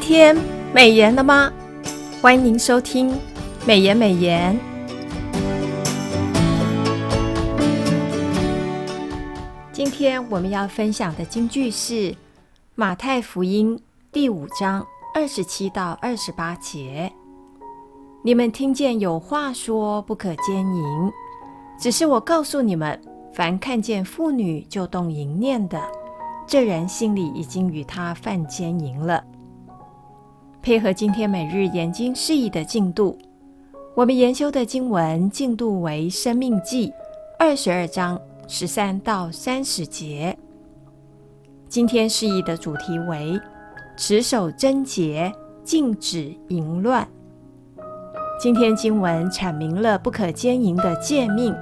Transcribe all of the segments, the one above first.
今天美颜了吗？欢迎您收听美颜美颜。今天我们要分享的金句是马太福音第五章二十七到二十八节。你们听见有话说不可奸淫，只是我告诉你们，凡看见妇女就动淫念的，这人心里已经与她犯奸淫了。配合今天每日研经释义的进度，我们研修的经文进度为《生命记》二十二章十三到三十节。今天释义的主题为“持守贞洁，禁止淫乱”。今天经文阐明了不可奸淫的诫命，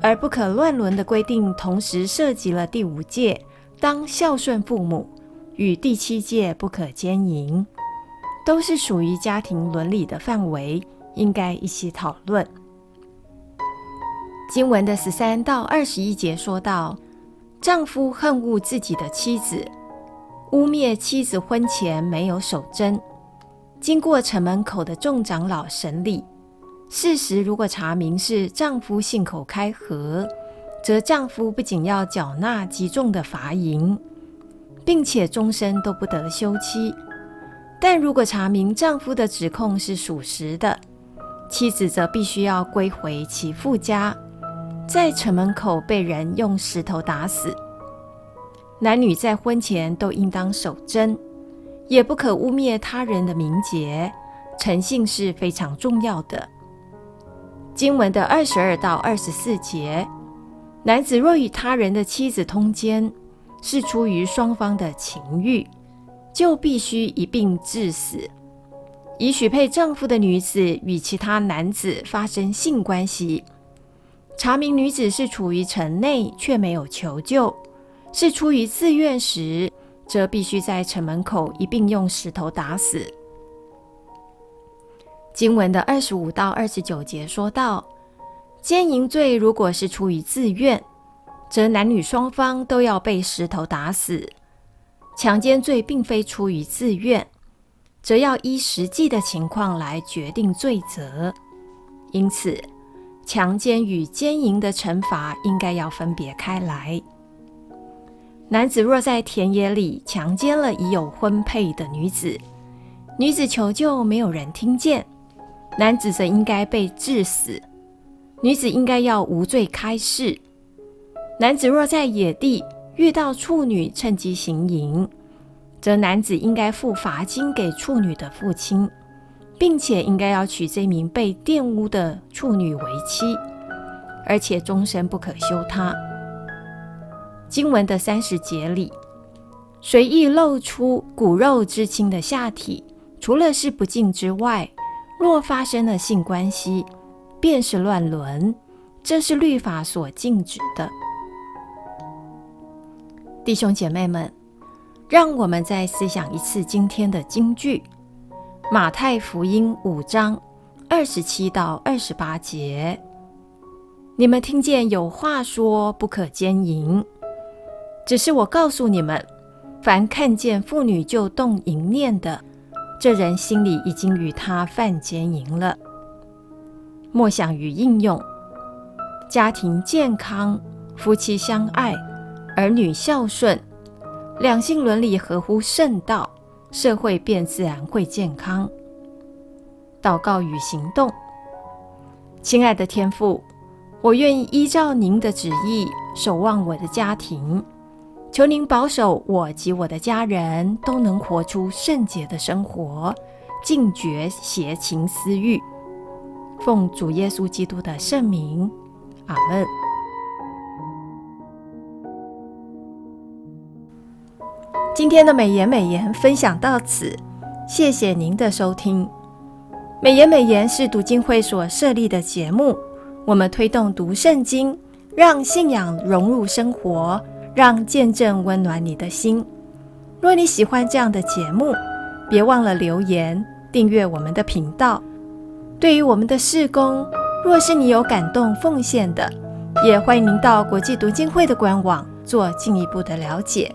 而不可乱伦的规定，同时涉及了第五戒。当孝顺父母，与第七戒不可奸淫，都是属于家庭伦理的范围，应该一起讨论。经文的十三到二十一节说到，丈夫恨恶自己的妻子，污蔑妻子婚前没有守贞，经过城门口的众长老审理，事实如果查明是丈夫信口开河。则丈夫不仅要缴纳极重的罚银，并且终身都不得休妻。但如果查明丈夫的指控是属实的，妻子则必须要归回其父家，在城门口被人用石头打死。男女在婚前都应当守贞，也不可污蔑他人的名节，诚信是非常重要的。经文的二十二到二十四节。男子若与他人的妻子通奸，是出于双方的情欲，就必须一并致死。已许配丈夫的女子与其他男子发生性关系，查明女子是处于城内却没有求救，是出于自愿时，则必须在城门口一并用石头打死。经文的二十五到二十九节说道。奸淫罪如果是出于自愿，则男女双方都要被石头打死；强奸罪并非出于自愿，则要依实际的情况来决定罪责。因此，强奸与奸淫的惩罚应该要分别开来。男子若在田野里强奸了已有婚配的女子，女子求救没有人听见，男子则应该被治死。女子应该要无罪开释。男子若在野地遇到处女趁机行淫，则男子应该付罚金给处女的父亲，并且应该要娶这名被玷污的处女为妻，而且终身不可休她。经文的三十节里，随意露出骨肉之亲的下体，除了是不敬之外，若发生了性关系，便是乱伦，这是律法所禁止的。弟兄姐妹们，让我们再思想一次今天的金句：马太福音五章二十七到二十八节。你们听见有话说不可奸淫，只是我告诉你们，凡看见妇女就动淫念的，这人心里已经与她犯奸淫了。默想与应用：家庭健康，夫妻相爱，儿女孝顺，两性伦理合乎圣道，社会便自然会健康。祷告与行动：亲爱的天父，我愿意依照您的旨意守望我的家庭，求您保守我及我的家人都能活出圣洁的生活，禁绝邪情私欲。奉主耶稣基督的圣名，阿门。今天的美言美言分享到此，谢谢您的收听。美言美言是读经会所设立的节目，我们推动读圣经，让信仰融入生活，让见证温暖你的心。若你喜欢这样的节目，别忘了留言订阅我们的频道。对于我们的事工，若是你有感动奉献的，也欢迎您到国际读经会的官网做进一步的了解。